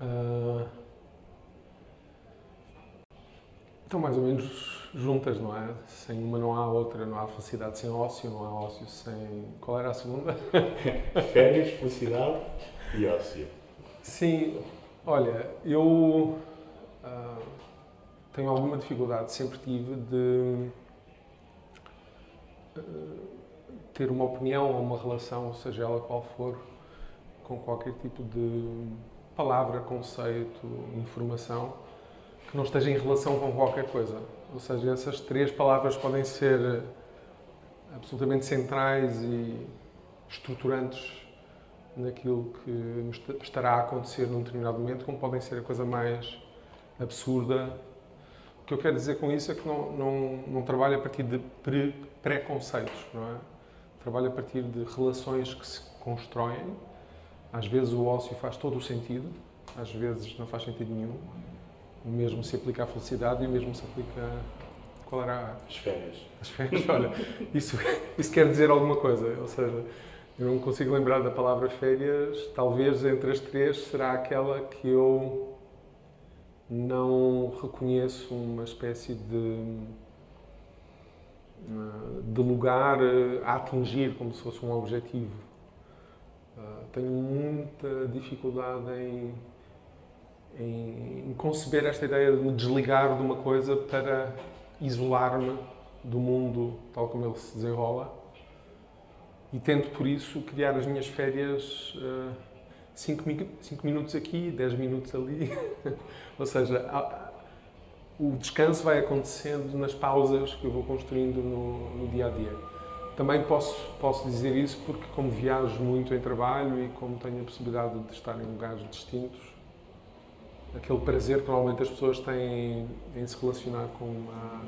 Uh, estão mais ou menos juntas, não é? Sem uma não há outra, não há felicidade sem ócio, não há ócio sem. Qual era a segunda? Férias, felicidade e ócio. Sim, olha, eu uh, tenho alguma dificuldade, sempre tive, de uh, ter uma opinião ou uma relação, seja ela qual for, com qualquer tipo de palavra, conceito, informação que não esteja em relação com qualquer coisa. Ou seja, essas três palavras podem ser absolutamente centrais e estruturantes naquilo que estará a acontecer num determinado momento, como podem ser a coisa mais absurda. O que eu quero dizer com isso é que não, não, não trabalho a partir de preconceitos, não é? Trabalho a partir de relações que se constroem. Às vezes o ócio faz todo o sentido, às vezes não faz sentido nenhum. O mesmo se aplica à felicidade e o mesmo se aplica. Qual era? As férias. As férias, olha, isso, isso quer dizer alguma coisa. Ou seja, eu não consigo lembrar da palavra férias. Talvez entre as três será aquela que eu não reconheço uma espécie de, de lugar a atingir como se fosse um objetivo. Ah, tenho muita dificuldade em em conceber esta ideia de me desligar de uma coisa para isolar-me do mundo tal como ele se desenrola e tento por isso criar as minhas férias 5 uh, minutos aqui, 10 minutos ali. Ou seja, a, o descanso vai acontecendo nas pausas que eu vou construindo no, no dia a dia. Também posso, posso dizer isso porque, como viajo muito em trabalho e como tenho a possibilidade de estar em lugares distintos, aquele prazer que normalmente as pessoas têm em se relacionar com uma,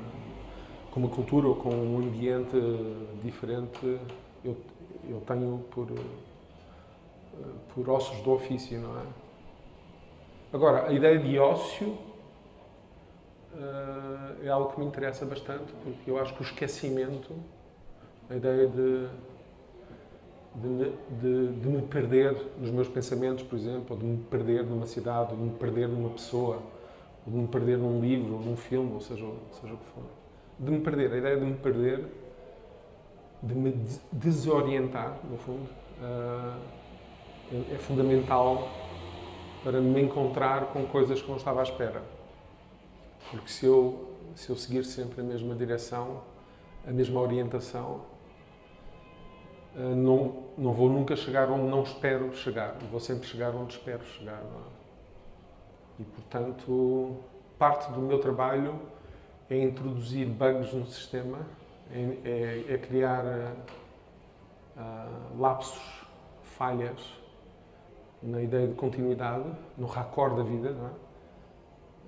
com uma cultura ou com um ambiente diferente, eu, eu tenho por, por ossos do ofício, não é? Agora, a ideia de ócio uh, é algo que me interessa bastante, porque eu acho que o esquecimento, a ideia de de, de, de, me perder nos meus pensamentos, por exemplo, ou de me perder numa cidade, ou de me perder numa pessoa, ou de me perder num livro, num filme, ou seja, seja o que for. De me perder, a ideia de me perder, de me desorientar, no fundo, uh, é, é fundamental para me encontrar com coisas que não estava à espera. Porque se eu, se eu seguir sempre a mesma direção, a mesma orientação, eh, não, não vou nunca chegar onde não espero chegar. Vou sempre chegar onde espero chegar. É? E, portanto, parte do meu trabalho é introduzir bugs no sistema, é, é, é criar uh, lapsos, falhas na ideia de continuidade, no raccord da vida, é?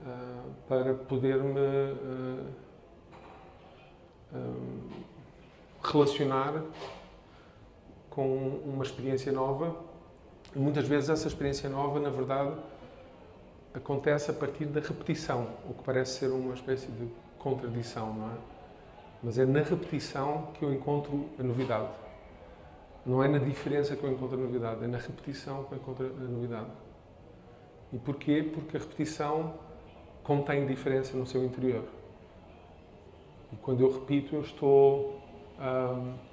uh, para poder-me uh, relacionar com uma experiência nova. E muitas vezes essa experiência nova, na verdade, acontece a partir da repetição, o que parece ser uma espécie de contradição, não é? Mas é na repetição que eu encontro a novidade. Não é na diferença que eu encontro a novidade, é na repetição que eu encontro a novidade. E porquê? Porque a repetição contém diferença no seu interior. E quando eu repito, eu estou. Hum,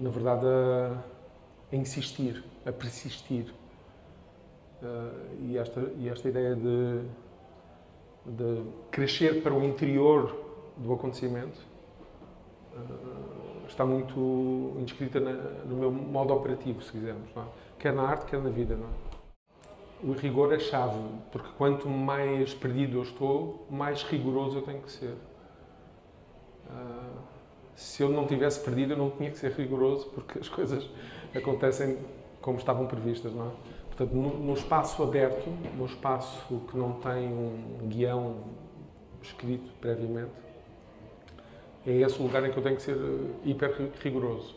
na verdade, a, a insistir, a persistir. Uh, e, esta, e esta ideia de, de crescer para o interior do acontecimento uh, está muito inscrita na, no meu modo operativo, se quisermos, é? quer na arte, quer na vida. É? O rigor é chave, porque quanto mais perdido eu estou, mais rigoroso eu tenho que ser. Uh, se eu não tivesse perdido, eu não tinha que ser rigoroso, porque as coisas acontecem como estavam previstas, não é? Portanto, no, espaço aberto, no espaço que não tem um guião escrito previamente, é esse o lugar em que eu tenho que ser eh, hiper rigoroso.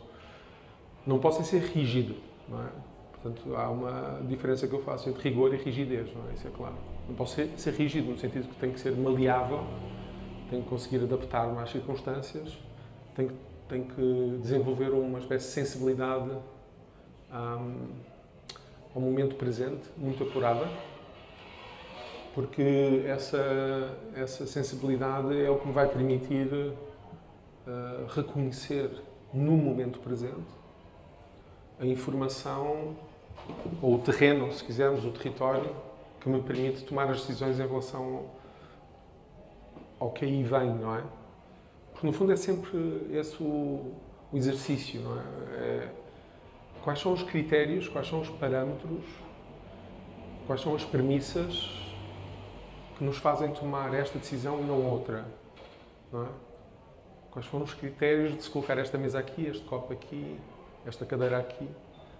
Não posso ser rígido, não é? Portanto, há uma diferença que eu faço entre rigor e rigidez, não é? Isso é claro. Não posso ser, ser rígido no sentido que tenho que ser maleável, tenho que conseguir adaptar-me às circunstâncias, tem, tem que desenvolver uma espécie de sensibilidade um, ao momento presente, muito apurada, porque essa, essa sensibilidade é o que me vai permitir uh, reconhecer no momento presente a informação ou o terreno, se quisermos, o território que me permite tomar as decisões em relação ao que aí vem, não é? Porque no fundo é sempre esse o, o exercício, não é? é? Quais são os critérios, quais são os parâmetros, quais são as premissas que nos fazem tomar esta decisão e não outra, não é? Quais foram os critérios de se colocar esta mesa aqui, este copo aqui, esta cadeira aqui?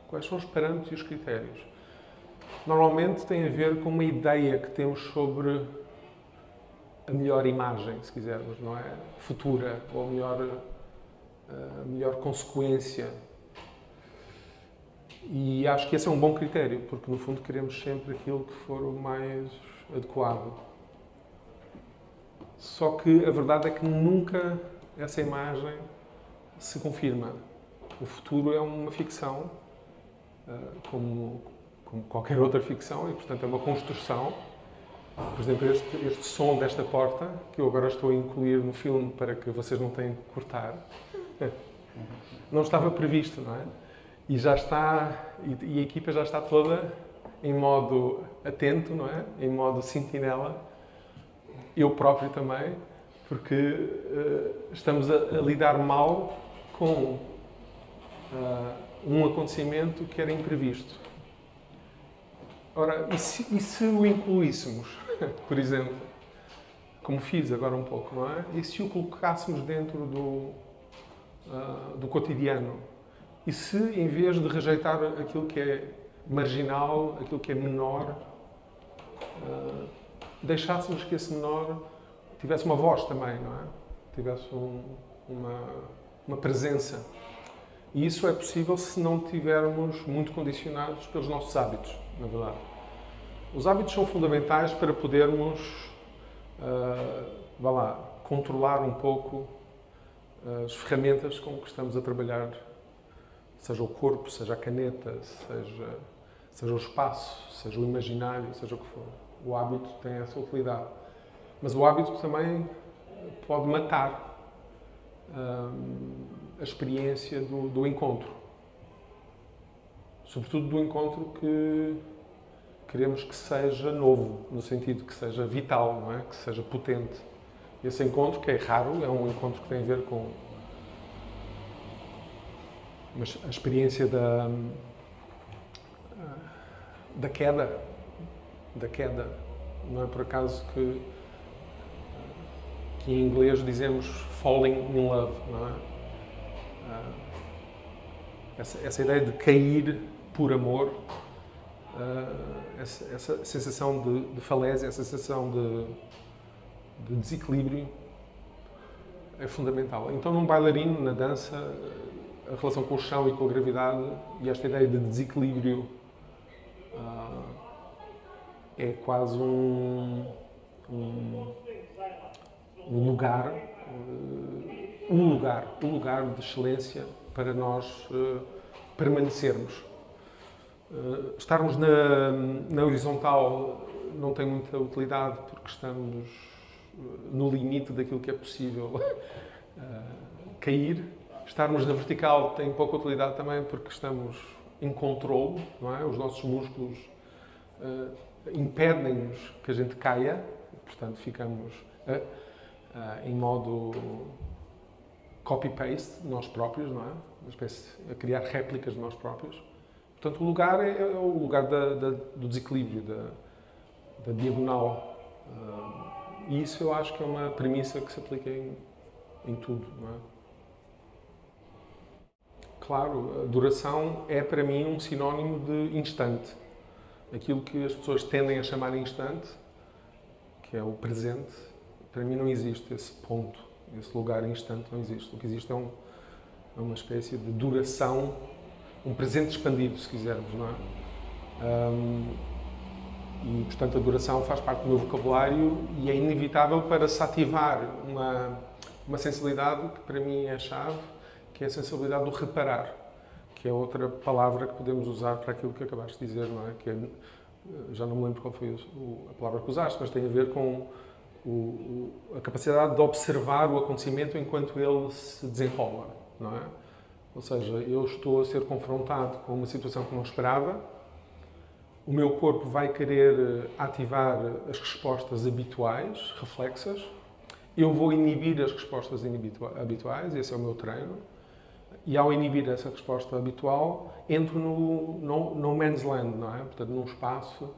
Quais são os parâmetros e os critérios? Normalmente tem a ver com uma ideia que temos sobre a melhor imagem, se quisermos, não é? Futura, ou a melhor, a melhor consequência. E acho que esse é um bom critério, porque no fundo queremos sempre aquilo que for o mais adequado. Só que a verdade é que nunca essa imagem se confirma. O futuro é uma ficção, eh, como, como qualquer outra ficção, e portanto é uma construção. Por exemplo, este, este som desta porta, que eu agora estou a incluir no filme para que vocês não tenham que cortar, não estava previsto, não é? E já está, e, a equipa já está toda em modo atento, não é? Em modo sentinela. Eu próprio também, porque uh, estamos a, a, lidar mal com uh, um acontecimento que era imprevisto. Ora, e se, e se o incluíssemos, por exemplo, como fiz agora um pouco, não é? E se o colocássemos dentro do, uh, do cotidiano? E se, em vez de rejeitar aquilo que é marginal, aquilo que é menor, deixássemos que esse menor tivesse uma voz também, não é? Tivesse um, uma, uma presença. E isso é possível se não tivermos muito condicionados pelos nossos hábitos, Os hábitos são fundamentais para podermos, uh, lá, controlar um pouco as ferramentas com que estamos a trabalhar, seja o corpo, seja a caneta, seja, seja o espaço, seja o imaginário, seja o que for. O hábito tem essa utilidade. Mas o hábito também pode matar hum, a experiência do, do, encontro. Sobretudo do encontro que queremos que seja novo, no sentido que seja vital, não é? que seja potente. Esse encontro, que é raro, é um encontro que tem a ver com mas a experiência da, da queda, da queda. Não é por acaso que que em inglês dizemos falling in love, não é? Ah, essa, essa ideia de cair por amor, ah, essa, essa sensação de, de, falésia, essa sensação de, de desequilíbrio é fundamental. Então, num bailarino, na dança, a relação com o chão e com a gravidade e esta ideia de desequilíbrio uh, é quase um, um, um lugar, uh, um lugar, um lugar de excelência para nós uh, permanecermos. Uh, estarmos na, na horizontal não tem muita utilidade porque estamos no limite daquilo que é possível cair. Estarmos na vertical tem pouca utilidade também porque estamos em controle, não é? Os nossos músculos impedem-nos que a gente caia, portanto ficamos uh, em modo copy-paste, nós próprios, não é? Uma espécie a criar réplicas de nós próprios. Portanto, o lugar é, é o lugar da, da, do desequilíbrio, da, da diagonal. Uh, e isso eu acho que é uma premissa que se aplica em, em tudo, é? Claro, a duração é para mim um sinónimo de instante. Aquilo que as pessoas tendem a chamar instante, que é o presente, para mim não existe esse ponto, esse lugar instante não existe. O que existe é, um, é uma espécie de duração, um presente expandido, se quisermos, não é? Um, e, portanto, a duração faz parte do meu vocabulário e é inevitável para se ativar uma, uma sensibilidade que para mim é a chave, que é a sensibilidade do reparar, que é outra palavra que podemos usar para aquilo que acabaste de dizer, não é? Que é, já não me lembro qual foi a palavra que usaste, mas tem a ver com o, a capacidade de observar o acontecimento enquanto ele se desenrola, não é? Ou seja, eu estou a ser confrontado com uma situação que não esperava, o meu corpo vai querer eh, ativar as respostas habituais, reflexas, eu vou inibir as respostas habituais, esse é o meu treino, e ao inibir essa resposta habitual, entro no, no, no man's land, não é? Portanto, num espaço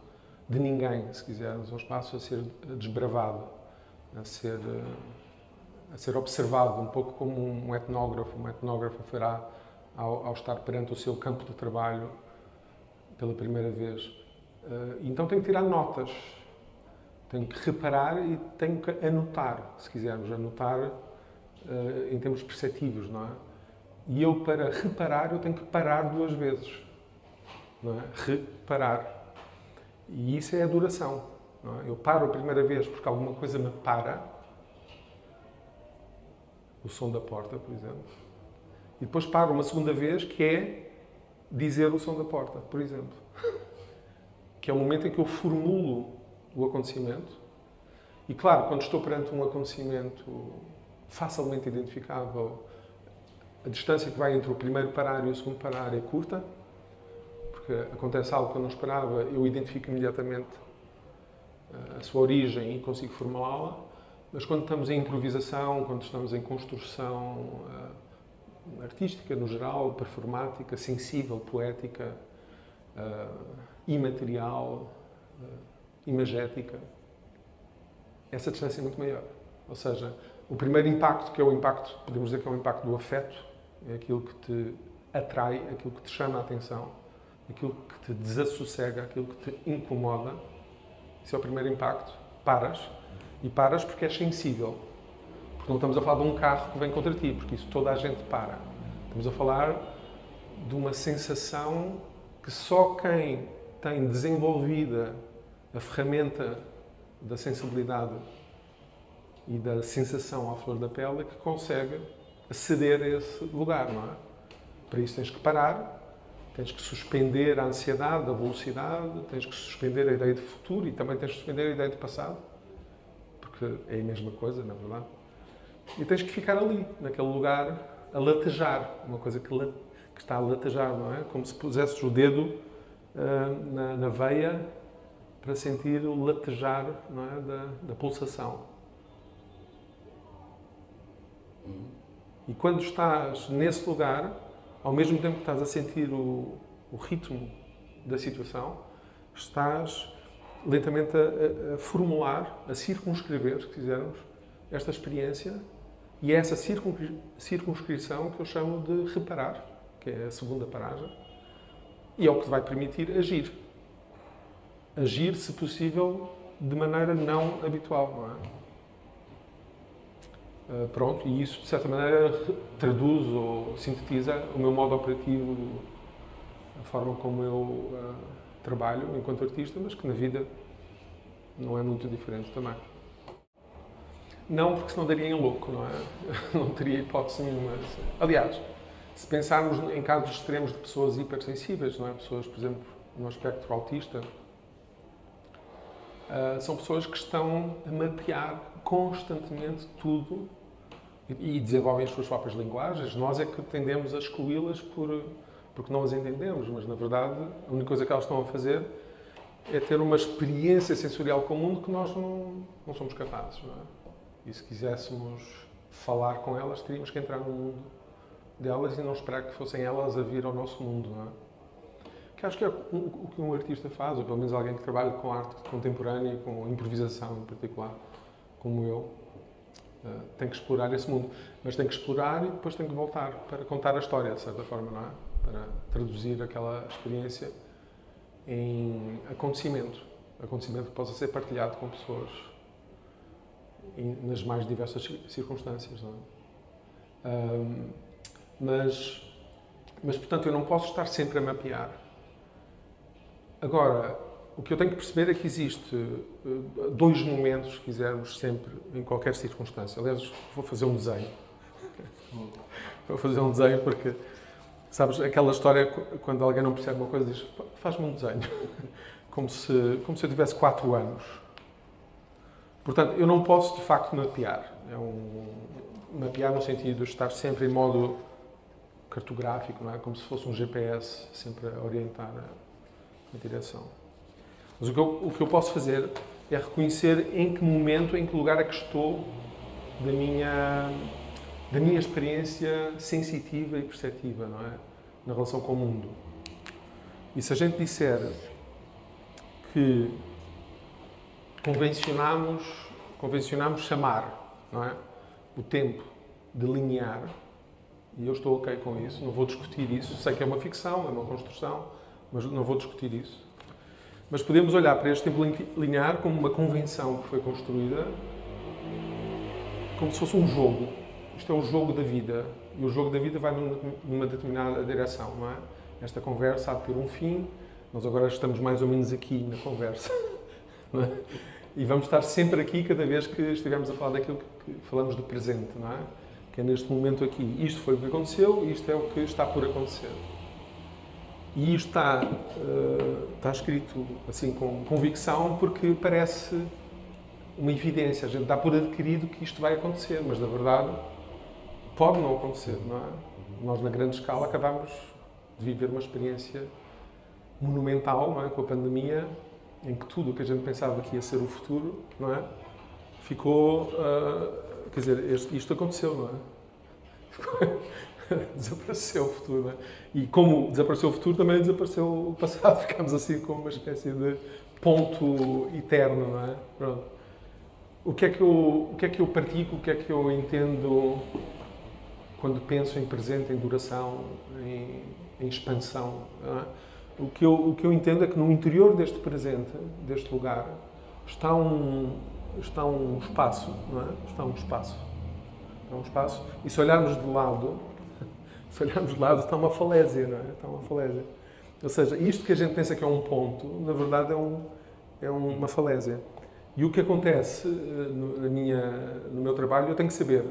de ninguém, se quisermos, um espaço a ser desbravado, a ser, eh, a ser observado, um pouco como um etnógrafo, um etnógrafo fará ao, ao estar perante o seu campo de trabalho pela primeira vez. Eh, então tenho que tirar notas, tenho que reparar e tenho que anotar, se quisermos, anotar uh, em termos perceptivos, não é? E eu, para reparar, eu tenho que parar duas vezes, não é? Reparar. E isso é a duração. É? Eu paro a primeira vez porque alguma coisa me para, o som da porta, por exemplo, e depois paro uma segunda vez que é dizer o som da porta, por exemplo. Que é o momento em que eu formulo o acontecimento. E claro, quando estou perante um acontecimento facilmente identificável, a distância que vai entre o primeiro parar e o segundo parar é curta, porque acontece algo que eu não esperava, eu identifico imediatamente eh, a sua origem e consigo formulá-la. Mas quando estamos em improvisação, quando estamos em construção uh, artística no geral, performática, sensível, poética, uh, imaterial, uh, imagética, essa distância é muito maior. Ou seja, o primeiro impacto, que é o impacto, podemos dizer que é o impacto do afeto, é aquilo que te atrai, aquilo que te chama a atenção, aquilo que te desassossega, aquilo que te incomoda. Esse é o primeiro impacto. Paras. E paras porque és sensível. Porque não estamos a falar de um carro que vem contra ti, porque isso toda a gente para. Estamos a falar de uma sensação que só quem tem desenvolvida a ferramenta da sensibilidade e da sensação à flor da pele é que consegue aceder a esse lugar, não é? Para isso tens que parar, tens que suspender a ansiedade, a velocidade, tens que suspender a ideia de futuro e também tens que suspender a ideia de passado, porque é a mesma coisa, na verdade. E tens que ficar ali, naquele lugar, a latejar, uma coisa que, que está a latejar, não é? Como se pusesses o dedo uh, na, na veia para sentir o latejar não é, da, da pulsação. E quando estás nesse lugar, ao mesmo tempo que estás a sentir o, o ritmo da situação, estás lentamente a, a, formular, a circunscrever, se quisermos, esta experiência e é essa circunscrição que eu chamo de reparar, que é a segunda paragem, e é o que vai permitir agir agir, se possível, de maneira não habitual, não é? Uh, pronto, e isso, de certa maneira, traduz ou sintetiza o meu modo operativo, a forma como eu uh, trabalho enquanto artista, mas que na vida não é muito diferente também. Não, porque senão daria em louco, não é? Não teria hipótese nenhuma. Aliás, se pensarmos em casos extremos de pessoas hipersensíveis, não é? Pessoas, por exemplo, no espectro autista, Uh, são pessoas que estão a mapear constantemente tudo e desenvolvem as suas próprias linguagens. Nós é que tendemos a excluí-las por, porque não as entendemos, mas na verdade a única coisa que elas estão a fazer é ter uma experiência sensorial com o mundo que nós não, não somos capazes. Não é? E se quiséssemos falar com elas, teríamos que entrar no mundo delas e não esperar que fossem elas a vir ao nosso mundo. Não é? que acho que é o que um artista faz, ou pelo menos alguém que trabalha com arte contemporânea, com improvisação em particular, como eu, eh, tem que explorar esse mundo. Mas tem que explorar e depois tem que voltar para contar a história, de certa forma, não é? Para traduzir aquela experiência em acontecimento. Acontecimento que possa ser partilhado com pessoas nas mais diversas circunstâncias, é? Um, mas, mas, portanto, eu não posso estar sempre a mapear Agora, o que eu tenho que perceber é que existe eh, dois momentos, se quisermos, sempre, em qualquer circunstância. Aliás, vou fazer um desenho. Vou fazer um desenho porque Sabes, aquela história quando alguém não percebe uma coisa diz faz-me um desenho. Como se, como se eu tivesse 4 anos. Portanto, eu não posso de facto mapear. É um, mapear no sentido de estar sempre em modo cartográfico, não é? Como se fosse um GPS sempre a orientar a, a direção. Mas o que, eu, o que eu posso fazer é reconhecer em que momento, em que lugar é que estou da minha, da minha experiência sensitiva e perceptiva, não é? Na relação com o mundo. E se a gente disser que convencionamos, convencionamos chamar, não é? O tempo de linear, e eu estou ok com isso, não vou discutir isso, sei que é uma ficção, é uma construção, mas não vou discutir isso. Mas podemos olhar para este tempo linear como uma convenção que foi construída como se fosse um jogo. Isto é o jogo da vida. E o jogo da vida vai numa determinada direção, não é? Esta conversa há de ter um fim. Nós agora estamos mais ou menos aqui na conversa. É? E vamos estar sempre aqui cada vez que estivermos a falar daquilo que falamos do presente, não é? Que é neste momento aqui. Isto foi o que aconteceu isto é o que está por acontecer. E isto está, uh, está escrito assim com convicção porque parece uma evidência. A gente dá por adquirido que isto vai acontecer, mas na verdade pode não acontecer, não é? Nós, na grande escala, acabamos de viver uma experiência monumental, não é? Com a pandemia, em que tudo o que a gente pensava que ia ser o futuro, não é? Ficou. Uh, quer dizer, este, isto aconteceu, não é? desapareceu o futuro, não é? E como desapareceu o futuro, também desapareceu o passado. Ficamos assim com uma espécie de ponto eterno, não é? Pronto o que é que eu, o que é que eu pratico, o que é que eu entendo quando penso em presente, em duração, em, em expansão. É? O, que eu, o que eu entendo é que no interior deste presente, deste lugar, está um, está um espaço, não é? Está um espaço. Está um espaço. E se olharmos de lado, se olharmos de lado, está uma falésia, não é? Está uma falésia. Ou seja, isto que a gente pensa que é um ponto, na verdade é, um, é uma falésia. E o que acontece eh, no, minha, no meu trabalho, eu tenho que saber.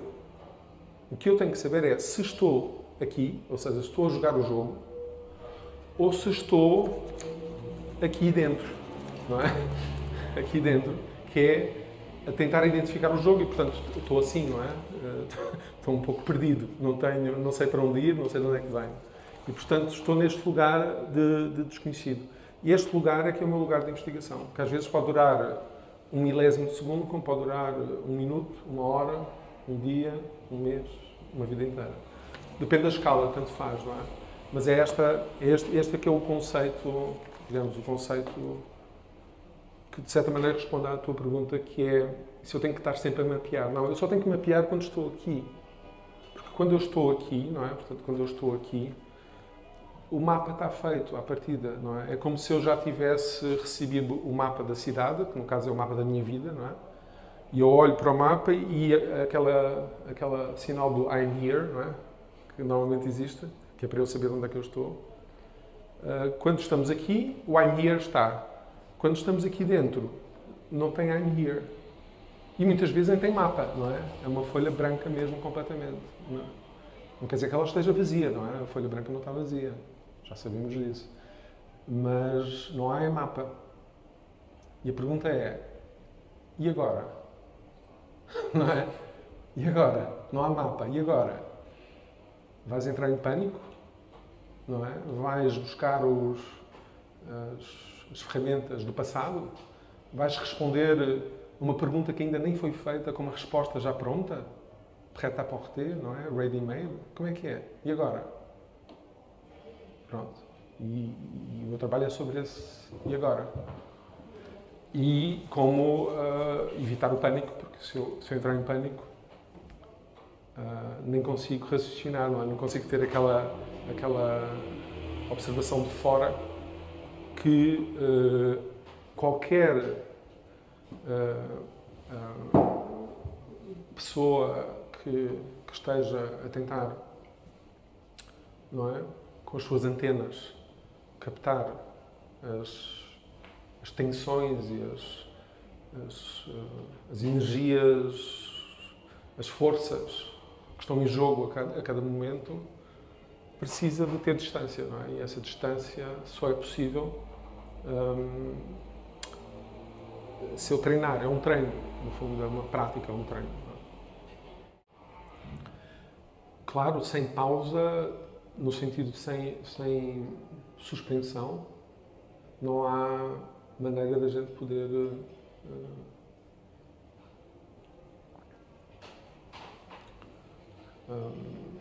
O que eu tenho que saber é se estou aqui, ou seja, se estou a jogar o jogo, ou se estou aqui dentro, não é? Aqui dentro, que é a tentar identificar o jogo e, portanto, estou assim, não é? Estou um pouco perdido, não tenho, não sei para onde ir, não sei de onde é que venho. E, portanto, estou neste lugar de, de desconhecido. E este lugar é que é o meu lugar de investigação, que às vezes pode durar um milésimo de segundo, como pode durar um minuto, uma hora, um dia, um mês, uma vida inteira. Depende da escala, tanto faz, não é? Mas é esta, é este, este é que é o conceito, digamos, o conceito que de certa maneira responde à tua pergunta, que é se eu tenho que estar sempre a mapear. Não, eu só tenho que mapear quando estou aqui. Porque quando eu estou aqui, não é? Portanto, quando eu estou aqui, o mapa está feito à partida, não é? É como se eu já tivesse recebido o mapa da cidade, que no caso é o mapa da minha vida, não é? E eu olho para o mapa e aquela, aquela sinal do I'm here, não é? Que normalmente existe, que é para eu saber onde é que eu estou. Ah, quando estamos aqui, o I'm here está. Quando estamos aqui dentro, não tem I'm here. E muitas vezes nem tem mapa, não é? É uma folha branca mesmo completamente. Não, é? não quer dizer que ela esteja vazia, não é? A folha branca não está vazia já sabemos disso. Mas não há mapa. E a pergunta é: e agora? Não é? E agora? Não há mapa. E agora? Vais entrar em pânico? Não é? Vais buscar os, as, as ferramentas do passado? Vais responder uma pergunta que ainda nem foi feita com uma resposta já pronta? Prêt à porter, não é? Ready-made? Como é que é? E agora? Pronto. E, e, o meu trabalho é sobre esse e agora. E como uh, evitar o pânico, porque se eu, se eu entrar em pânico, uh, nem consigo raciocinar, não, é? não consigo ter aquela, aquela observação de fora que uh, qualquer pessoa que, que esteja a tentar não é? com as suas antenas, captar as, as tensões e as, as, eh, as, energias, as forças que estão em jogo a cada, a cada momento, precisa de ter distância, não é? E essa distância só é possível hum, se eu treinar. É um treino, no fundo, é uma prática, é um treino. É? Claro, sem pausa, no sentido de sem, sem suspensão, não há maneira da gente poder. Uh, um,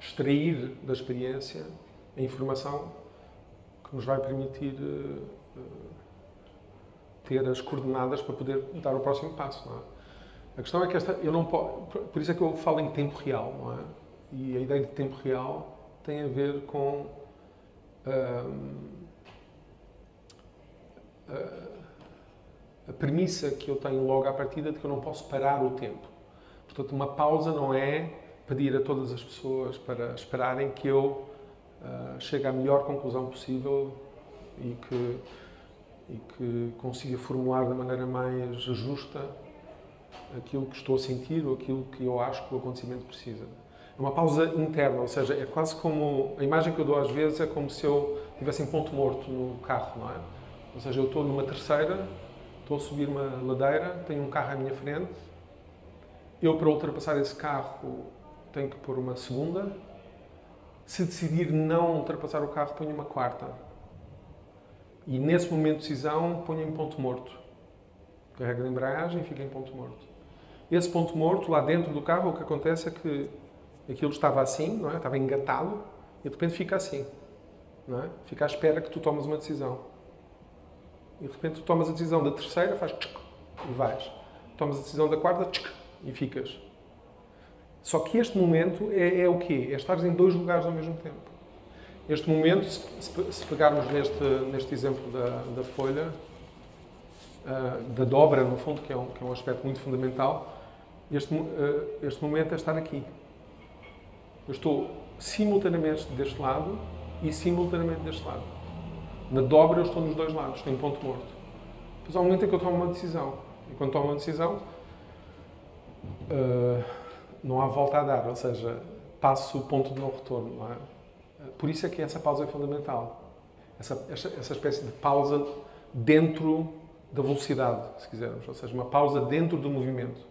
extrair da experiência a informação que nos vai permitir uh, ter as coordenadas para poder dar o próximo passo. É? A questão é que esta, eu não posso, por isso é que eu falo em tempo real, não é? E a ideia de tempo real tem a ver com um, a, premissa que eu tenho logo à partida de que eu não posso parar o tempo. Portanto, uma pausa não é pedir a todas as pessoas para esperarem que eu uh, chegue à melhor conclusão possível e que, e que consiga formular da maneira mais justa aquilo que estou a sentir ou aquilo que eu acho que o acontecimento precisa. É uma pausa interna, ou seja, é quase como. A imagem que eu dou às vezes é como se eu estivesse em ponto morto no carro, não é? Ou seja, eu estou numa terceira, estou a subir uma ladeira, tenho um carro à minha frente, eu para ultrapassar esse carro tenho que pôr uma segunda. Se decidir não ultrapassar o carro, ponho uma quarta. E nesse momento de decisão, ponho em ponto morto. Carrega a embreagem e fica em ponto morto. Esse ponto morto, lá dentro do carro, o que acontece é que aquilo estava assim, não é? estava engatado, e de repente fica assim. Não é? Fica à espera que tu tomes uma decisão. E de repente tu tomas a decisão da terceira, faz tchic, e vais. Tomas a decisão da quarta, tchic, e ficas. Só que este momento é, é o quê? É estar em dois lugares ao mesmo tempo. Este momento, se, se pegarmos neste, neste exemplo da, da folha, uh, da dobra, no fundo, que é, um, que é um aspecto muito fundamental, este, uh, este momento é estar aqui. Eu estou simultaneamente deste lado e simultaneamente deste lado. Na dobra eu estou nos dois lados, em ponto morto. Há um momento em que eu tomo uma decisão. E quando tomo uma decisão, uh, não há volta a dar, ou seja, passo o ponto de não retorno. Não é? Por isso é que essa pausa é fundamental. Essa, essa, essa espécie de pausa dentro da velocidade, se quisermos, ou seja, uma pausa dentro do movimento.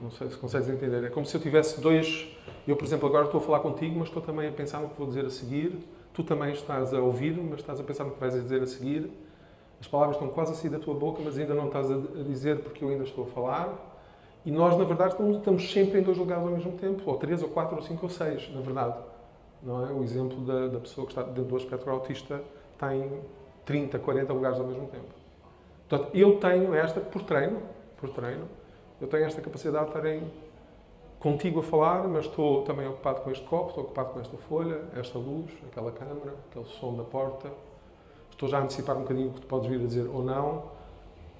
Não sei se consegues entender. É como se eu tivesse dois. Eu, por exemplo, agora estou a falar contigo, mas estou também a pensar no que vou dizer a seguir. Tu também estás a ouvir, mas estás a pensar no que vais dizer a seguir. As palavras estão quase a sair da tua boca, mas ainda não estás a dizer porque eu ainda estou a falar. E nós, na verdade, estamos sempre em dois lugares ao mesmo tempo, ou três, ou quatro, ou cinco, ou seis, na verdade. Não é? O exemplo da, da pessoa que está dentro do aspecto autista tem 30, 40 lugares ao mesmo tempo. Portanto, eu tenho esta, por treino, por treino, eu tenho esta capacidade de estar em, contigo a falar, mas estou também ocupado com este copo, estou ocupado com esta folha, esta luz, aquela câmara, aquele som da porta. Estou já a antecipar um bocadinho o que tu podes vir a dizer ou não.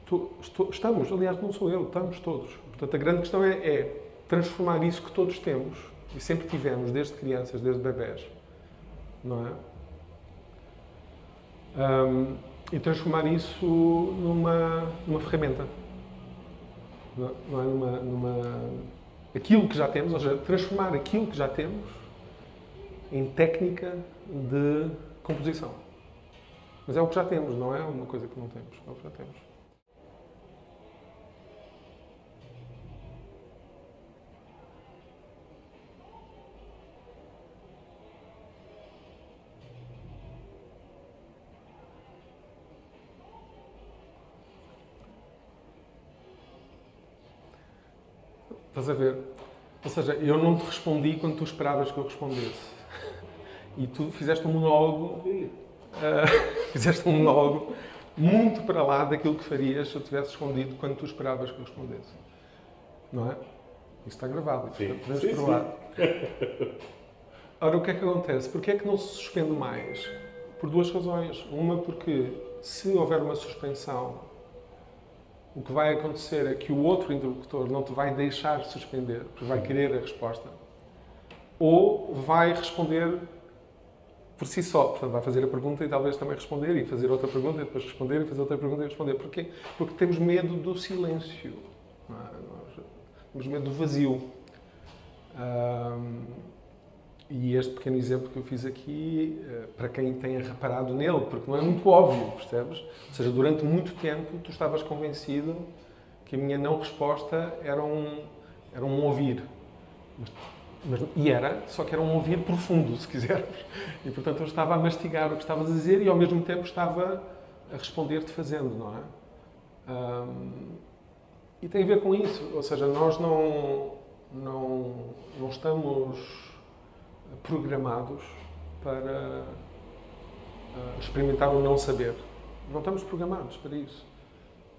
Estou, estou, estamos, aliás, não sou eu, estamos todos. Portanto, a grande questão é, é, transformar isso que todos temos e sempre tivemos, desde crianças, desde bebés, não é? Um, e transformar isso numa, numa ferramenta. Não é? Numa, numa, aquilo que já temos, ou seja, transformar aquilo que já temos em técnica de composição. Mas é o que já temos, não é uma coisa que não temos, é o que já temos. Estás a ver? Ou seja, eu não te respondi quando tu esperavas que eu respondesse. E tu fizeste um monólogo. Uh, fizeste um monólogo muito para lá daquilo que farias se eu tivesse respondido quando tu esperavas que eu respondesse. Não é? Isso está gravado, isso sim, podemos sim, provar. Sim. Ora, o que é que acontece? Porquê é que não se suspende mais? Por duas razões. Uma, porque se houver uma suspensão o que vai acontecer é que o outro interlocutor não te vai deixar suspender, porque vai querer a resposta, ou vai responder por si só. Portanto, vai fazer a pergunta e talvez também responder, e fazer outra pergunta, e depois responder, e fazer outra pergunta e responder. Porquê? Porque temos medo do silêncio. É? Temos medo do vazio. Um, e este pequeno exemplo que eu fiz aqui, uh, para quem tenha reparado nele, porque não é muito óbvio, percebes? Ou seja, durante muito tempo tu estavas convencido que a minha não resposta era um, era um ouvir. Mas, e era, só que era um ouvir profundo, se quisermos. E portanto eu estava a mastigar o que estavas a dizer e ao mesmo tempo estava a responder-te fazendo, não é? Um, e tem a ver com isso, ou seja, nós não, não, não estamos programados para uh, experimentar o não saber. Não estamos programados para isso.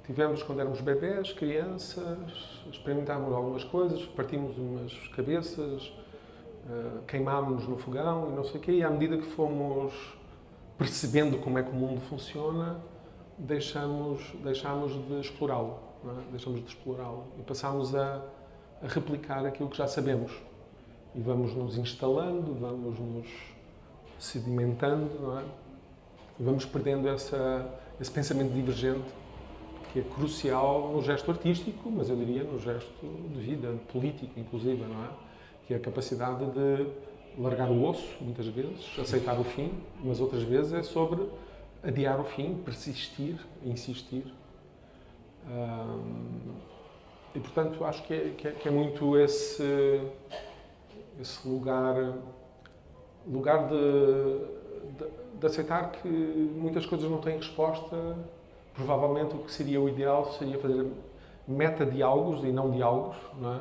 Tivemos quando éramos bebés, crianças, experimentámos algumas coisas, partimos umas cabeças, uh, queimámos no fogão e não sei o quê, e à medida que fomos percebendo como é que o mundo funciona, deixamos, deixamos de explorá-lo, é? deixamos de explorá-lo e passamos a, a replicar aquilo que já sabemos. E vamos nos instalando, vamos nos sedimentando, não é? E vamos perdendo essa, esse pensamento divergente que é crucial no gesto artístico, mas eu diria no gesto de vida, político, inclusive, não é? Que é a capacidade de largar o osso, muitas vezes, aceitar o fim, mas outras vezes é sobre adiar o fim, persistir, insistir. e, portanto, acho que é, que é, que é muito esse, esse lugar, lugar de, de, de aceitar que muitas coisas não têm resposta. Provavelmente o que seria o ideal seria fazer meta-diálogos e não diálogos, não é?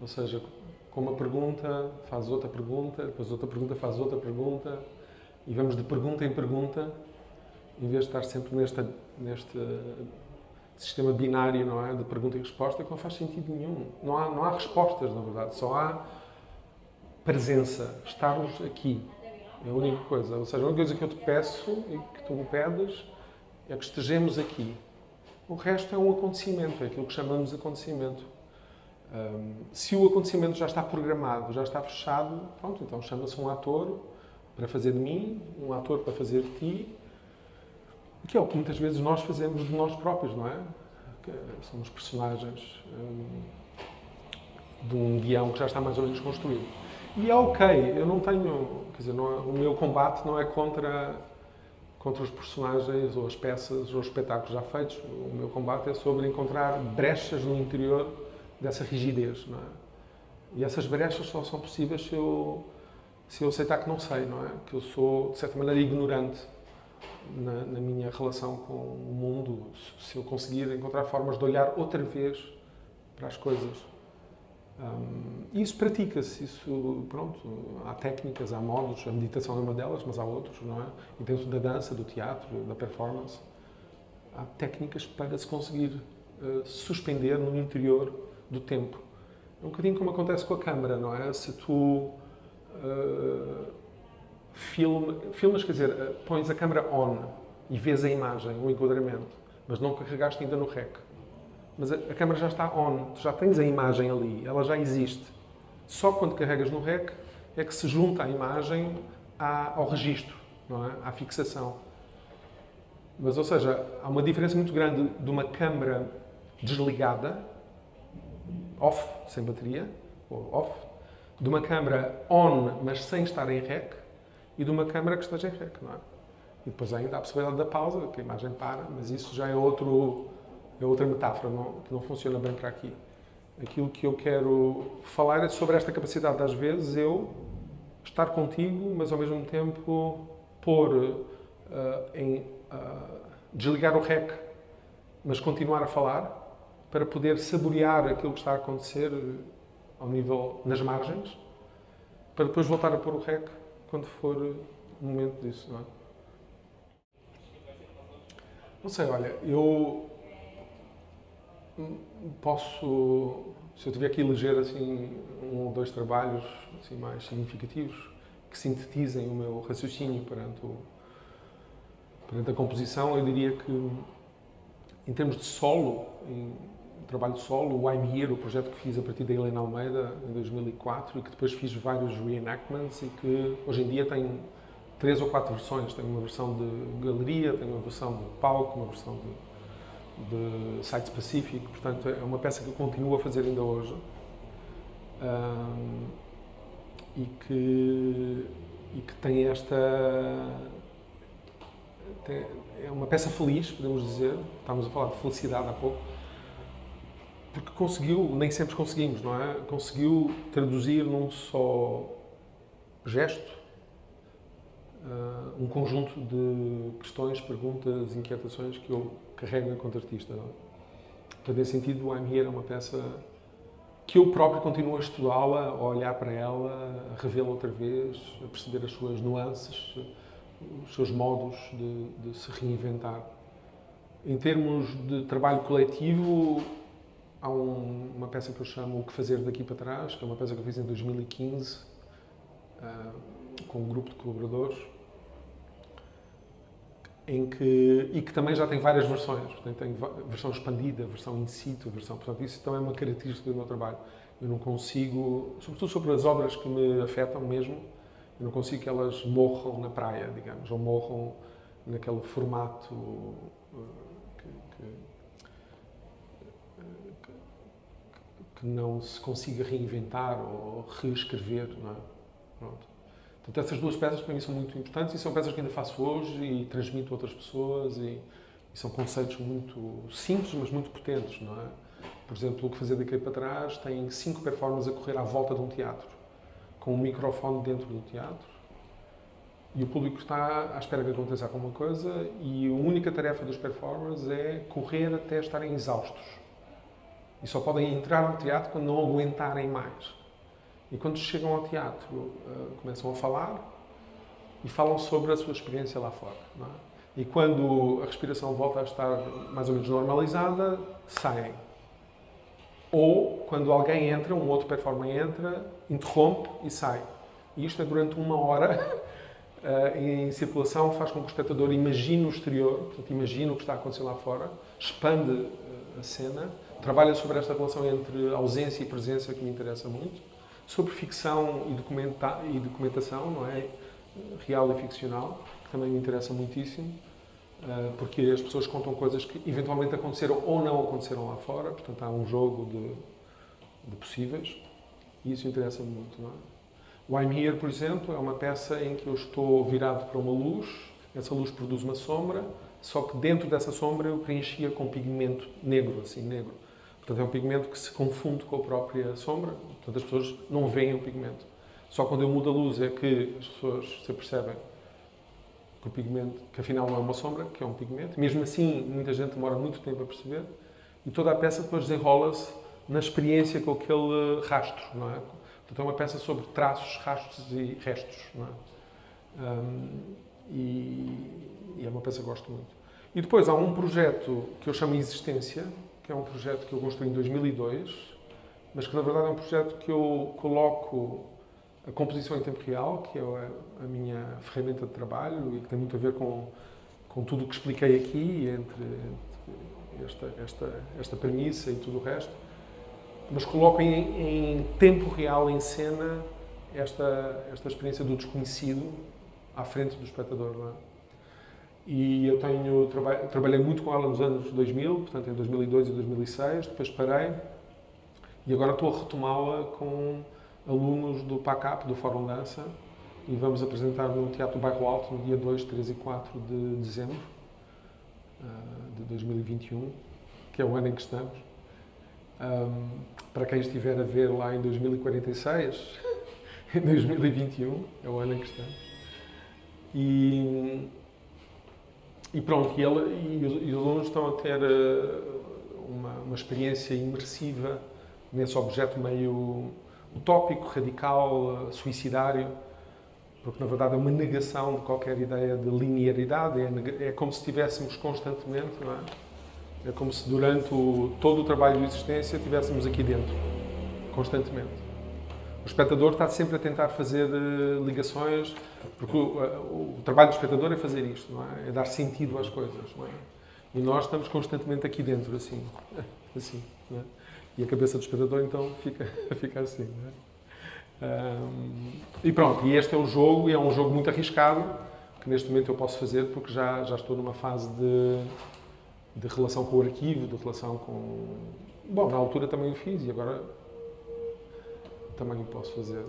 Ou seja, com uma pergunta, faz outra pergunta, depois outra pergunta, faz outra pergunta, e vamos de pergunta em pergunta, em vez de estar sempre neste, neste sistema binário, não é? De pergunta e resposta, que não faz sentido nenhum. Não há, não há respostas, na verdade, só há presença, estarmos aqui. É a única coisa. Ou seja, a única coisa que eu te peço e que tu me pedes é que estejamos aqui. O resto é um acontecimento, é aquilo que chamamos de acontecimento. Um, se o acontecimento já está programado, já está fechado, pronto, então chama-se um ator para fazer de mim, um ator para fazer de ti, que é o que muitas vezes nós fazemos de nós próprios, não é? Que somos personagens um, de um guião que já está mais ou menos construído. E é ok, eu não tenho, quer dizer, é, o meu combate não é contra contra os personagens ou as peças ou os espetáculos já feitos. O meu combate é sobre encontrar brechas no interior dessa rigidez, não é? E essas brechas só são possíveis se eu, se eu aceitar que não sei, não é? Que eu sou, de certa maneira, ignorante na, na minha relação com o mundo, se eu conseguir encontrar formas de olhar outra vez para as coisas. Um, isso pratica-se, isso, pronto, há técnicas, há modos, a meditação é uma delas, mas há outros, não é? E dentro da dança, do teatro, da performance, há técnicas para se conseguir uh, suspender no interior do tempo. É um bocadinho como acontece com a câmara, não é? Se tu uh, film, filmas, quer dizer, uh, pões a câmara on e vês a imagem, o enquadramento, mas não carregaste ainda no rec. Mas a, a câmara já está on, tu já tens a imagem ali, ela já existe. Só quando carregas no rec é que se junta a imagem ao registro, não é? à fixação. Mas, ou seja, há uma diferença muito grande de uma câmara desligada off, sem bateria, ou off, de uma câmara on, mas sem estar em rec, e de uma câmara que esteja em rec, não é? E depois ainda há a possibilidade da pausa, que a imagem para, mas isso já é, outro, é outra metáfora não, que não funciona bem para aqui. Aquilo que eu quero falar é sobre esta capacidade, às vezes, eu estar contigo, mas ao mesmo tempo pôr uh, em uh, desligar o rec, mas continuar a falar, para poder saborear aquilo que está a acontecer ao nível nas margens, para depois voltar a pôr o rec quando for o momento disso, não é? Não sei, olha, eu posso, se eu tiver que eleger assim um ou dois trabalhos assim mais significativos que sintetizem o meu raciocínio perante, o, perante a composição, eu diria que em termos de solo, em, trabalho solo, o I'm Here, o projeto que fiz a partir da Helena Almeida em 2004 e que depois fiz vários reenactments e que hoje em dia tem três ou quatro versões. Tem uma versão de galeria, tem uma versão de palco, uma versão de, de site específico. Portanto, é uma peça que eu continuo a fazer ainda hoje. Um, e que, e que tem esta. Tem, é uma peça feliz, podemos dizer. Estávamos a falar de felicidade há pouco. Porque conseguiu, nem sempre conseguimos, não é? Conseguiu traduzir num só gesto uh, um conjunto de questões, perguntas, inquietações que eu carrego enquanto artista. Portanto, nesse sentido, o I'm Here é uma peça que eu próprio continuo a estudá-la, a olhar para ela, a revê-la outra vez, a perceber as suas nuances, os seus modos de, de, se reinventar. Em termos de trabalho coletivo, há um, uma peça que eu chamo O que Fazer Daqui para Trás, que é uma peça que eu fiz em 2015, uh, com um grupo de colaboradores, em que, e que também já tem várias versões. Portanto, tem versão expandida, versão in situ, versão. Portanto, isso também é uma característica do meu trabalho. Eu não consigo, sobretudo sobre as obras que me afetam mesmo, eu não consigo que elas morram na praia, digamos, ou morram naquele formato eh, que, que, que não se consiga reinventar ou reescrever, não é? Pronto. Portanto, essas duas peças para mim são muito importantes e são peças que ainda faço hoje e transmito a outras pessoas e, e são conceitos muito simples, mas muito potentes, não é? Por exemplo, o que fazer daqui para trás tem cinco performances a correr à volta de um teatro, com um microfone dentro do teatro e o público está à espera que aconteça alguma coisa e a única tarefa dos performers é correr até estarem exaustos. E só podem entrar no teatro quando não aguentarem mais. E quando chegam ao teatro, uh, começam a falar e falam sobre a sua experiência lá fora. É? E quando a respiração volta a estar mais ou menos normalizada, saem. Ou quando alguém entra, um outro performer entra, interrompe e sai. E isto é durante uma hora uh, em circulação, faz com que o espectador imagine o exterior, portanto, imagine o que está a acontecer lá fora, expande uh, a cena, trabalha sobre esta relação entre ausência e presença que me interessa muito sobre ficção e, documenta e documentação, não é? Real e ficcional, que também me interessa muitíssimo, uh, porque as pessoas contam coisas que eventualmente aconteceram ou não aconteceram lá fora, portanto há um jogo de, de possíveis, e isso interessa-me muito, não é? O I'm Here, por exemplo, é uma peça em que eu estou virado para uma luz, essa luz produz uma sombra, só que dentro dessa sombra eu preenchia com pigmento negro, assim, negro. Portanto, é um pigmento que se confunde com a própria sombra, portanto, as pessoas não veem o pigmento. Só quando eu mudo a luz é que as pessoas se percebem que o pigmento, que afinal não é uma sombra, que é um pigmento. Mesmo assim, muita gente demora muito tempo a perceber. E toda a peça depois desenrola-se na experiência com aquele rastro, não é? Portanto, é uma peça sobre traços, rastros e restos, não é? Um, e, e é uma peça que gosto muito. E depois há um projeto que eu chamo Existência, que é um projeto que eu construí em 2002, mas que na verdade é um projeto que eu coloco a composição em tempo real, que é a minha ferramenta de trabalho e que tem muito a ver com, com tudo o que expliquei aqui, entre, entre esta, esta, esta premissa e tudo o resto, mas coloco em, em tempo real, em cena, esta, esta experiência do desconhecido à frente do espectador. Não é? E eu tenho, traba trabalhei muito com ela nos anos 2000, portanto em 2002 e 2006, depois parei e agora estou a retomá-la com alunos do PACAP, do Fórum Dança, e vamos apresentar no Teatro Bairro Alto no dia 2, 3 e 4 de dezembro uh, de 2021, que é o ano em que estamos. Para quem estiver a ver lá em 2046, em 2021, é o ano em que estamos. E, e pronto, e, ele, e, os, e, os, alunos estão a ter uh, uma, uma, experiência imersiva nesse objeto meio utópico, radical, uh, suicidário, porque na verdade é uma negação de qualquer ideia de linearidade, é, é como se estivéssemos constantemente, não é? É como se durante o, todo o trabalho de existência estivéssemos aqui dentro, constantemente. O espectador está sempre a tentar fazer uh, ligações, porque o, uh, o, trabalho do espectador é fazer isto, não é? É dar sentido às coisas, não é? E nós estamos constantemente aqui dentro, assim, assim, não é? E a cabeça do espectador então fica, fica assim, não é? Um, e pronto, e este é o jogo, e é um jogo muito arriscado, que neste momento eu posso fazer porque já, já estou numa fase de, de relação com o arquivo, de relação com... Bom, na altura também o fiz e agora também o posso fazer.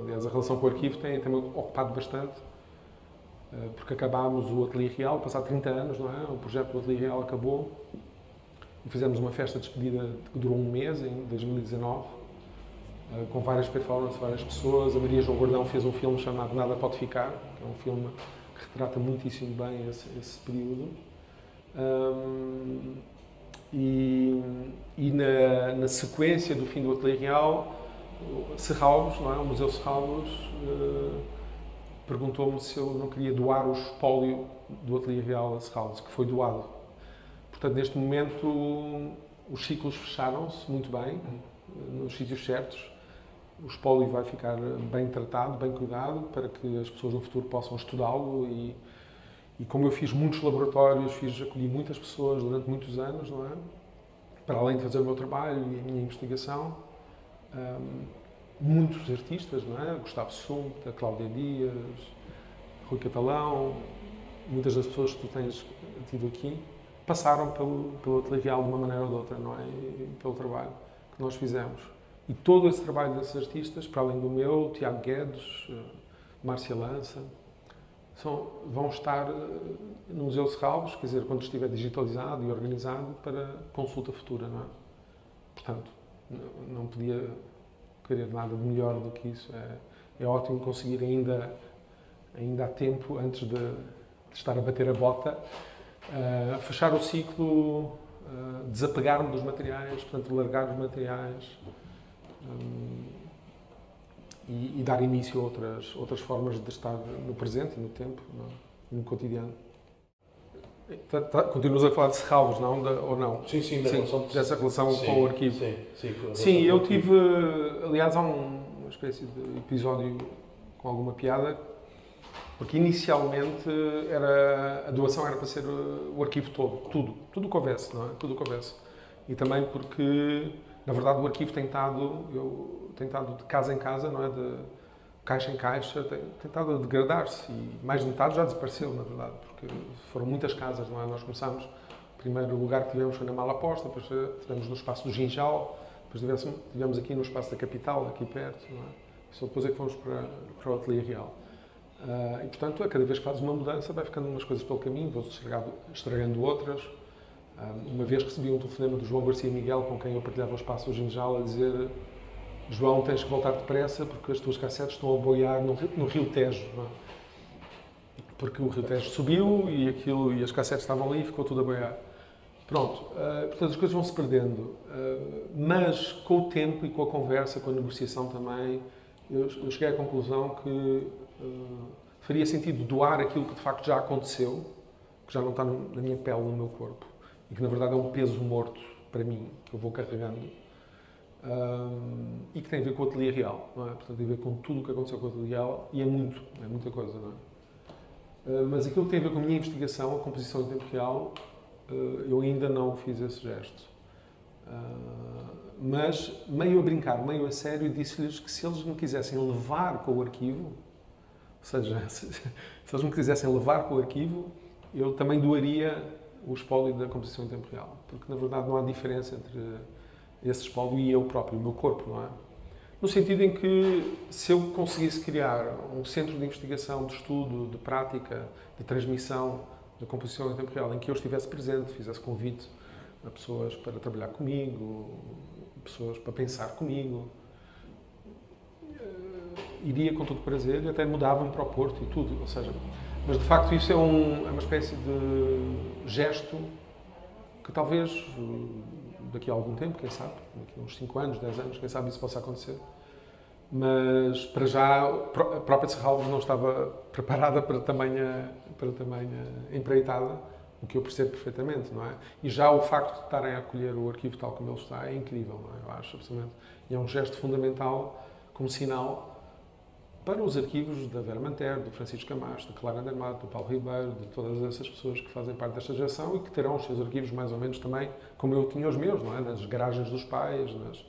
Aliás, a relação com o arquivo tem, tem ocupado bastante, uh, porque acabámos o Ateliê Real, passado 30 anos, não é? O projeto do Ateliê Real acabou fizemos uma festa de despedida que durou um mês, em 2019, uh, com várias performances, várias pessoas. A Maria João Gordão fez um filme chamado Nada Pode Ficar, que é um filme que retrata muitíssimo bem esse, esse período. Um, e, e na, na, sequência do fim do Ateliê Real, Serralvos, não é? o Museu Serralvos, uh, perguntou-me se eu não queria doar o espólio do Ateliê Real a Serralvos, que foi doado. Portanto, neste momento, os ciclos fecharam-se muito bem, nos sítios certos. O espólio vai ficar bem tratado, bem cuidado, para que as pessoas no futuro possam estudá-lo e, e como eu fiz muitos laboratórios, fiz, acolhi muitas pessoas durante muitos anos, não é? Para além de fazer o meu trabalho e a minha investigação, um, muitos artistas, não é? Gustavo Sumta, Cláudia Dias, Rui Catalão, muitas das pessoas que tu tens tido aqui, passaram pelo, pelo Real de uma maneira ou de outra, não é? E pelo trabalho que nós fizemos. E todo esse trabalho desses artistas, para além do meu, Tiago Guedes, eh, Márcia Lança, são, vão estar eh, no Museu Serralves, quer dizer, quando estiver digitalizado e organizado para consulta futura, não é? Portanto, não podia querer nada melhor do que isso. É, é ótimo conseguir ainda, ainda há tempo, antes de, de estar a bater a bota, uh, fechar o ciclo, uh, desapegar-me dos materiais, portanto, largar os materiais. Um, e, e, dar início a outras, outras formas de estar no presente no tempo, no, no cotidiano. Tá, tá, continuas a falar de Serralvos, não? Da, ou não? Sim, sim, sim, relação dessa relação sim, com o arquivo. Sim, sim, sim eu tive, aliás, há um, uma espécie de episódio com alguma piada, porque inicialmente era, a doação era para ser o arquivo todo, tudo, tudo o que houvesse, não é? Tudo o que houvesse. E também porque, na verdade, o arquivo tem estado, eu tem estado de casa em casa, não é? De caixa em caixa, tem, tem estado a degradar-se e mais de metade já desapareceu, na verdade, porque foram muitas casas, não é? Nós começámos, o primeiro lugar que tivemos foi na Malaposta, depois tivemos no espaço do Ginjal, depois tivemos, tivemos aqui no espaço da capital, aqui perto, não é? Só depois é que fomos para, para o Ateliê Real. Uh, e, portanto, a cada vez que fazes uma mudança, vai ficando umas coisas pelo caminho, vão-se estragando, estragando outras. Uh, uma vez recebi um telefonema do João Garcia Miguel, com quem eu partilhava o espaço do Ginjal, a dizer João, tens que voltar depressa porque as tuas cassetes estão a boiar no, no Rio Tejo. É? Porque o Rio Tejo subiu e aquilo e as cassetes estavam ali e ficou tudo a boiar. Pronto, uh, portanto as coisas vão se perdendo. Uh, mas com o tempo e com a conversa, com a negociação também, eu, eu cheguei à conclusão que uh, faria sentido doar aquilo que de facto já aconteceu, que já não está na minha pele, no meu corpo, e que na verdade é um peso morto para mim, que eu vou carregando um, e que tem a ver com o ateliê real, não é? Portanto, tem a ver com tudo o que aconteceu com o ateliê real e é muito, é muita coisa, não é? Uh, mas aquilo que tem a ver com a minha investigação, a composição em tempo real, eu ainda não fiz esse gesto. Mas, meio a brincar, meio a sério, disse-lhes que se eles me quisessem levar com o arquivo, ou seja, se, se eles me quisessem levar com o arquivo, eu também doaria o espólio da composição em tempo real. Porque, na verdade, não há diferença entre esse espólio e eu próprio, o meu corpo, não é? No sentido em que, se eu conseguisse criar um centro de investigação, de estudo, de prática, de transmissão da composição em tempo real, em que eu estivesse presente, fizesse convite a pessoas para trabalhar comigo, pessoas para pensar comigo, iria com todo prazer e até mudava-me para o Porto e tudo, ou seja, mas de facto isso é, um, é uma espécie de gesto que talvez daqui a algum tempo, quem sabe, daqui a uns 5 anos, 10 anos, quem sabe isso possa acontecer. Mas para já a própria Serralves não estava preparada para tamanha, para tamanha empreitada, o que eu percebo perfeitamente, não é? E já o facto de estarem a acolher o arquivo tal como ele está é incrível, não é? Eu acho absolutamente. E é um gesto fundamental como sinal para os arquivos da Vera Manter, do Francisco Camacho, do Clara Andermatt, do Paulo Ribeiro, de todas essas pessoas que fazem parte desta geração e que terão os seus arquivos mais ou menos também, como eu tinha os meus, não é? Nas garagens dos pais, nas,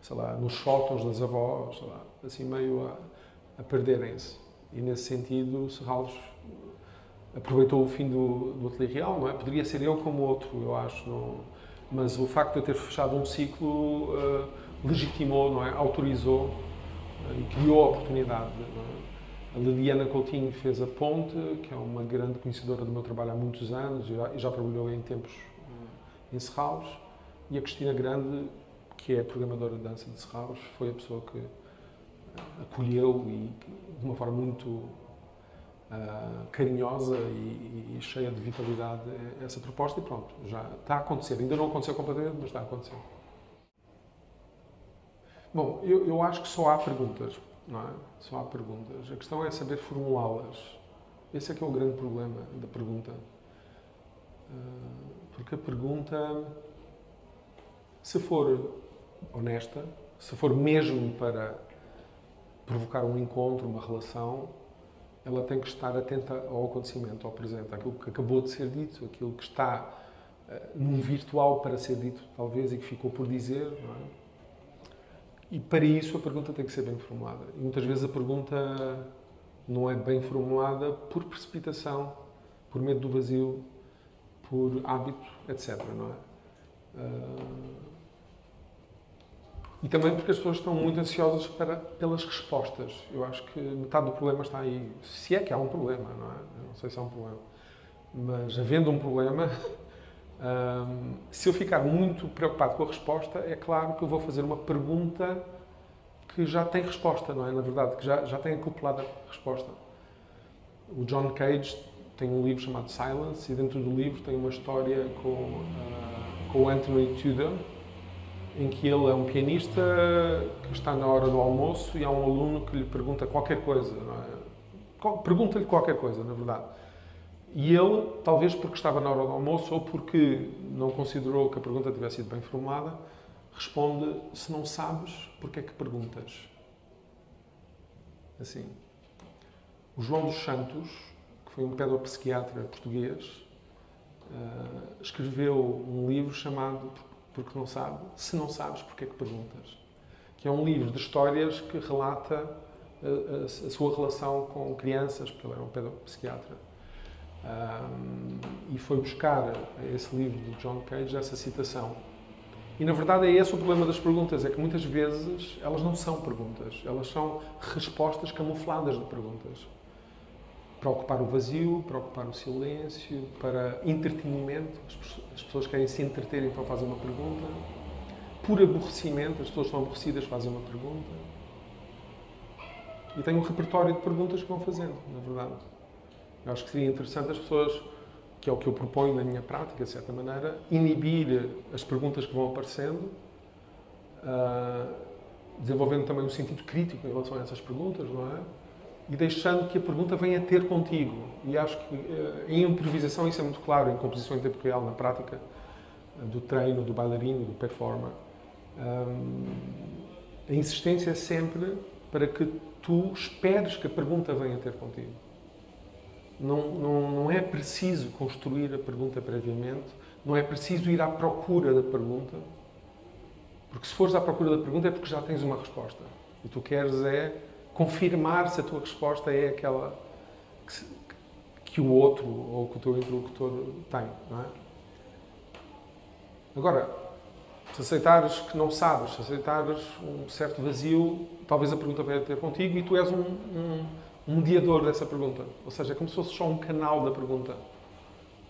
sei lá, nos sótãos das avós, sei lá, assim meio a, a perderem-se. E nesse sentido, Serralves aproveitou o fim do, do Ateliê Real, não é? Poderia ser eu como outro, eu acho, não... mas o facto de eu ter fechado um ciclo uh, legitimou, não é? Autorizou criou a oportunidade. É? A Liliana Coutinho fez a Ponte, que é uma grande conhecedora do meu trabalho há muitos anos e já, já trabalhou em tempos em Serralves. E a Cristina Grande, que é programadora de dança de Serralves, foi a pessoa que acolheu e de uma forma muito uh, carinhosa e, e, cheia de vitalidade essa proposta e pronto, já está a acontecer. Ainda não aconteceu completamente, mas está a acontecer. Bom, eu, eu acho que só há perguntas, não é? Só há perguntas. A questão é saber formulá-las. Esse é que é o grande problema da pergunta. Uh, porque a pergunta, se for honesta, se for mesmo para provocar um encontro, uma relação, ela tem que estar atenta ao acontecimento, ao presente, àquilo que acabou de ser dito, aquilo que está uh, num virtual para ser dito, talvez, e que ficou por dizer, não é? E para isso a pergunta tem que ser bem formulada. E muitas vezes a pergunta não é bem formulada por precipitação, por medo do vazio, por hábito, etc. Não é? Uh, e também porque as pessoas estão muito ansiosas para, pelas respostas. Eu acho que metade do problema está aí. Se é que há um problema, não é? Eu não sei se há um problema. Mas havendo um problema, um, se eu ficar muito preocupado com a resposta, é claro que eu vou fazer uma pergunta que já tem resposta, não é? Na verdade, que já, já tem acoplada resposta. O John Cage tem um livro chamado Silence e dentro do livro tem uma história com, uh, com Anthony Tudor, em que ele é um pianista que está na hora do almoço e há um aluno que lhe pergunta qualquer coisa. É? Pergunta-lhe qualquer coisa, na verdade. E ele, talvez porque estava na hora do almoço ou porque não considerou que a pergunta tivesse sido bem formulada, responde: Se não sabes, porque é que perguntas? Assim. O João dos Santos, que foi um pedopsiquiatra português, uh, escreveu um livro chamado porque não sabe, se não sabes, porque é que perguntas? Que é um livro de histórias que relata a, a, a sua relação com crianças, porque ele era um pedopsiquiatra. E foi buscar esse livro de John Cage essa citação. E na verdade é esse o problema das perguntas, é que muitas vezes elas não são perguntas, elas são respostas camufladas de perguntas para ocupar o vazio, para ocupar o silêncio, para entretenimento. As pessoas querem se entreter, então fazem uma pergunta. Por aborrecimento, as pessoas estão aborrecidas, fazem uma pergunta. E tem um repertório de perguntas que vão fazendo, na verdade. Eu acho que seria interessante as pessoas, que é o que eu proponho na minha prática, de certa maneira, inibir as perguntas que vão aparecendo, uh, desenvolvendo também um sentido crítico em relação a essas perguntas, não é? e deixando que a pergunta venha ter contigo. E acho que eh, em improvisação isso é muito claro, em composição em tempo real, na prática do treino, do bailarino, do performer. a insistência é sempre para que tu esperes que a pergunta venha ter contigo. Não, não, não é preciso construir a pergunta previamente, não é preciso ir à procura da pergunta, porque se fores à procura da pergunta é porque já tens uma resposta. E tu queres é confirmar se a tua resposta é aquela que, que o outro ou que o teu interlocutor tem, não é? Agora, se aceitares que não sabes, se aceitares um certo vazio, talvez a pergunta venha ter contigo e tu és um, um mediador dessa pergunta. Ou seja, é como se fosse só um canal da pergunta.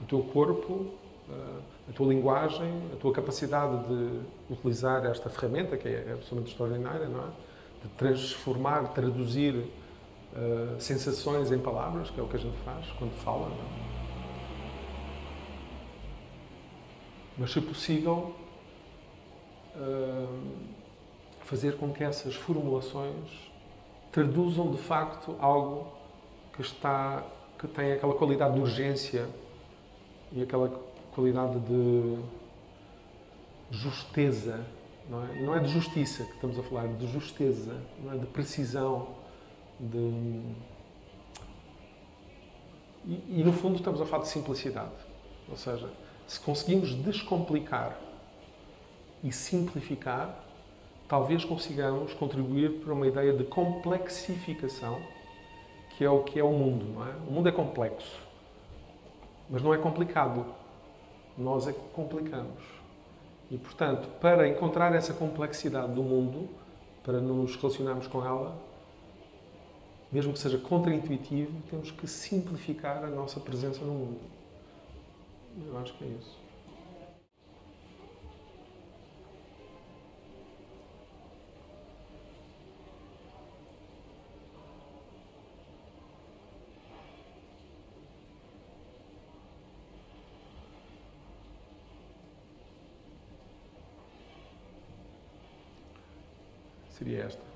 O teu corpo, eh, a tua linguagem, a tua capacidade de utilizar esta ferramenta, que é absolutamente extraordinária, não é? de transformar, traduzir uh, sensações em palavras, que é o que a gente faz quando fala. Não? É? Mas, se possível, uh, fazer com que essas formulações traduzam de facto algo que está que tem aquela qualidade de urgência e aquela qualidade de justeza não é? não é de justiça que estamos a falar, é de justeza, não é? de precisão, de... E, e, no fundo estamos a falar de simplicidade. Ou seja, se conseguimos descomplicar e simplificar, talvez consigamos contribuir para uma ideia de complexificação, que é o que é o mundo. Não é? O mundo é complexo, mas não é complicado. Nós é que complicamos. E, portanto, para encontrar essa complexidade do mundo, para nos relacionarmos com ela, mesmo que seja contraintuitivo, temos que simplificar a nossa presença no mundo. Eu acho que é isso. Seria esta.